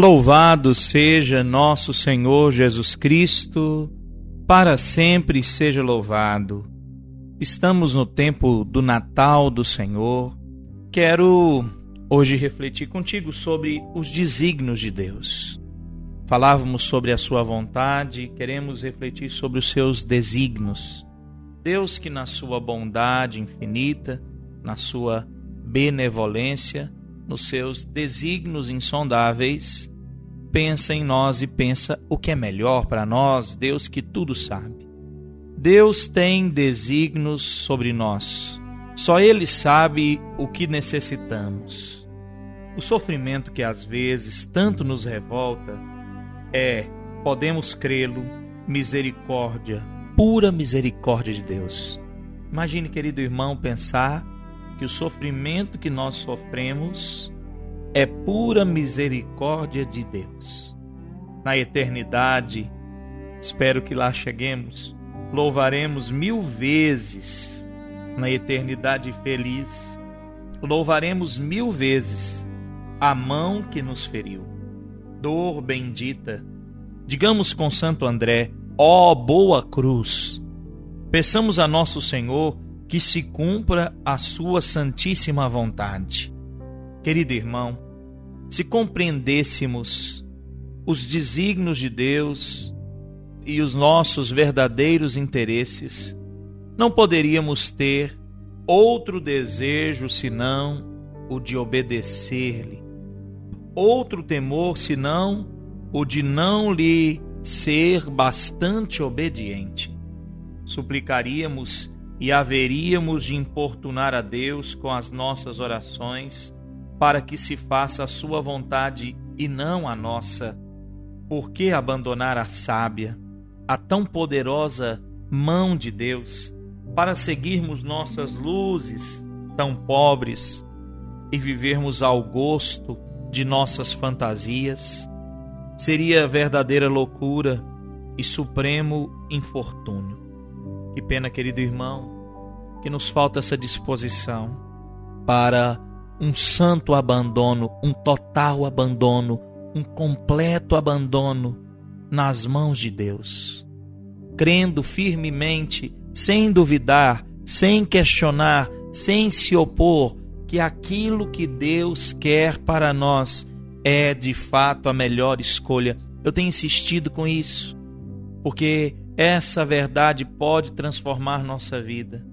Louvado seja nosso Senhor Jesus Cristo, para sempre seja louvado. Estamos no tempo do Natal do Senhor. Quero hoje refletir contigo sobre os desígnios de Deus. Falávamos sobre a sua vontade, queremos refletir sobre os seus desígnios. Deus que na sua bondade infinita, na sua benevolência, nos seus desígnios insondáveis, pensa em nós e pensa o que é melhor para nós, Deus que tudo sabe. Deus tem desígnios sobre nós. Só Ele sabe o que necessitamos. O sofrimento que às vezes tanto nos revolta é, podemos crê-lo, misericórdia, pura misericórdia de Deus. Imagine, querido irmão, pensar que o sofrimento que nós sofremos é pura misericórdia de Deus. Na eternidade, espero que lá cheguemos, louvaremos mil vezes na eternidade feliz, louvaremos mil vezes a mão que nos feriu. Dor bendita, digamos com Santo André, ó boa cruz, peçamos a nosso Senhor que se cumpra a sua santíssima vontade. Querido irmão, se compreendêssemos os desígnios de Deus e os nossos verdadeiros interesses, não poderíamos ter outro desejo senão o de obedecer-lhe, outro temor senão o de não lhe ser bastante obediente. Suplicaríamos e haveríamos de importunar a Deus com as nossas orações para que se faça a sua vontade e não a nossa. Por que abandonar a sábia, a tão poderosa mão de Deus, para seguirmos nossas luzes tão pobres e vivermos ao gosto de nossas fantasias? Seria verdadeira loucura e supremo infortúnio. Que pena, querido irmão, que nos falta essa disposição para um santo abandono, um total abandono, um completo abandono nas mãos de Deus. Crendo firmemente, sem duvidar, sem questionar, sem se opor, que aquilo que Deus quer para nós é de fato a melhor escolha. Eu tenho insistido com isso, porque essa verdade pode transformar nossa vida.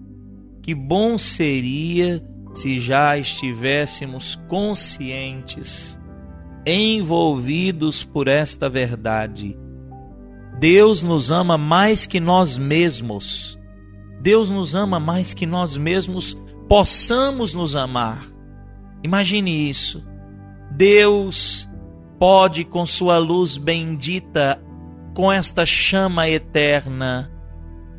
Que bom seria se já estivéssemos conscientes, envolvidos por esta verdade. Deus nos ama mais que nós mesmos. Deus nos ama mais que nós mesmos possamos nos amar. Imagine isso. Deus pode, com sua luz bendita, com esta chama eterna,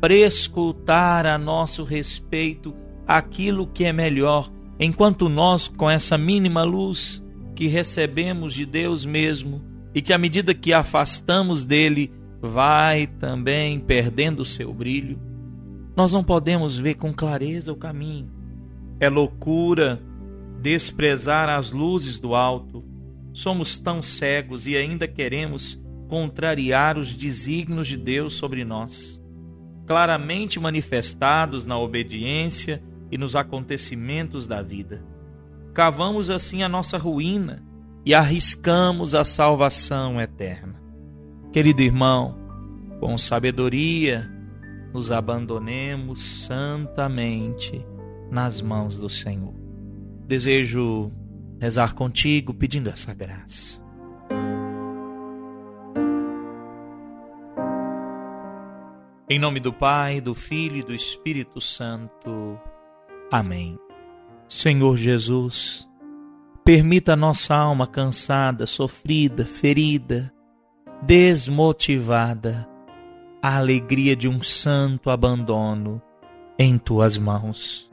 prescultar a nosso respeito aquilo que é melhor, enquanto nós, com essa mínima luz que recebemos de Deus mesmo e que à medida que afastamos dele, vai também perdendo seu brilho, nós não podemos ver com clareza o caminho. É loucura desprezar as luzes do alto. Somos tão cegos e ainda queremos contrariar os desígnios de Deus sobre nós, claramente manifestados na obediência e nos acontecimentos da vida. Cavamos assim a nossa ruína e arriscamos a salvação eterna. Querido irmão, com sabedoria, nos abandonemos santamente nas mãos do Senhor. Desejo rezar contigo pedindo essa graça. Em nome do Pai, do Filho e do Espírito Santo. Amém. Senhor Jesus, Permita a nossa alma cansada, sofrida, ferida, desmotivada, a alegria de um santo abandono em tuas mãos,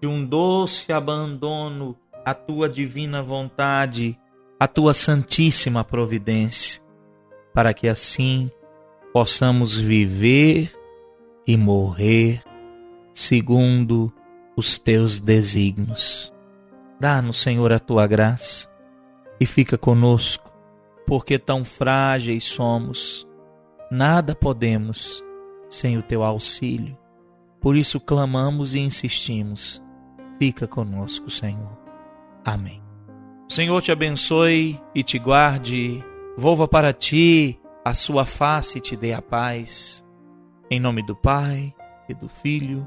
de um doce abandono à tua divina vontade, à tua santíssima providência, para que assim possamos viver e morrer segundo os teus desígnios. Dá-nos, Senhor, a tua graça e fica conosco, porque tão frágeis somos, nada podemos sem o teu auxílio. Por isso clamamos e insistimos. Fica conosco, Senhor. Amém. O Senhor te abençoe e te guarde. Volva para ti a sua face e te dê a paz. Em nome do Pai, e do Filho,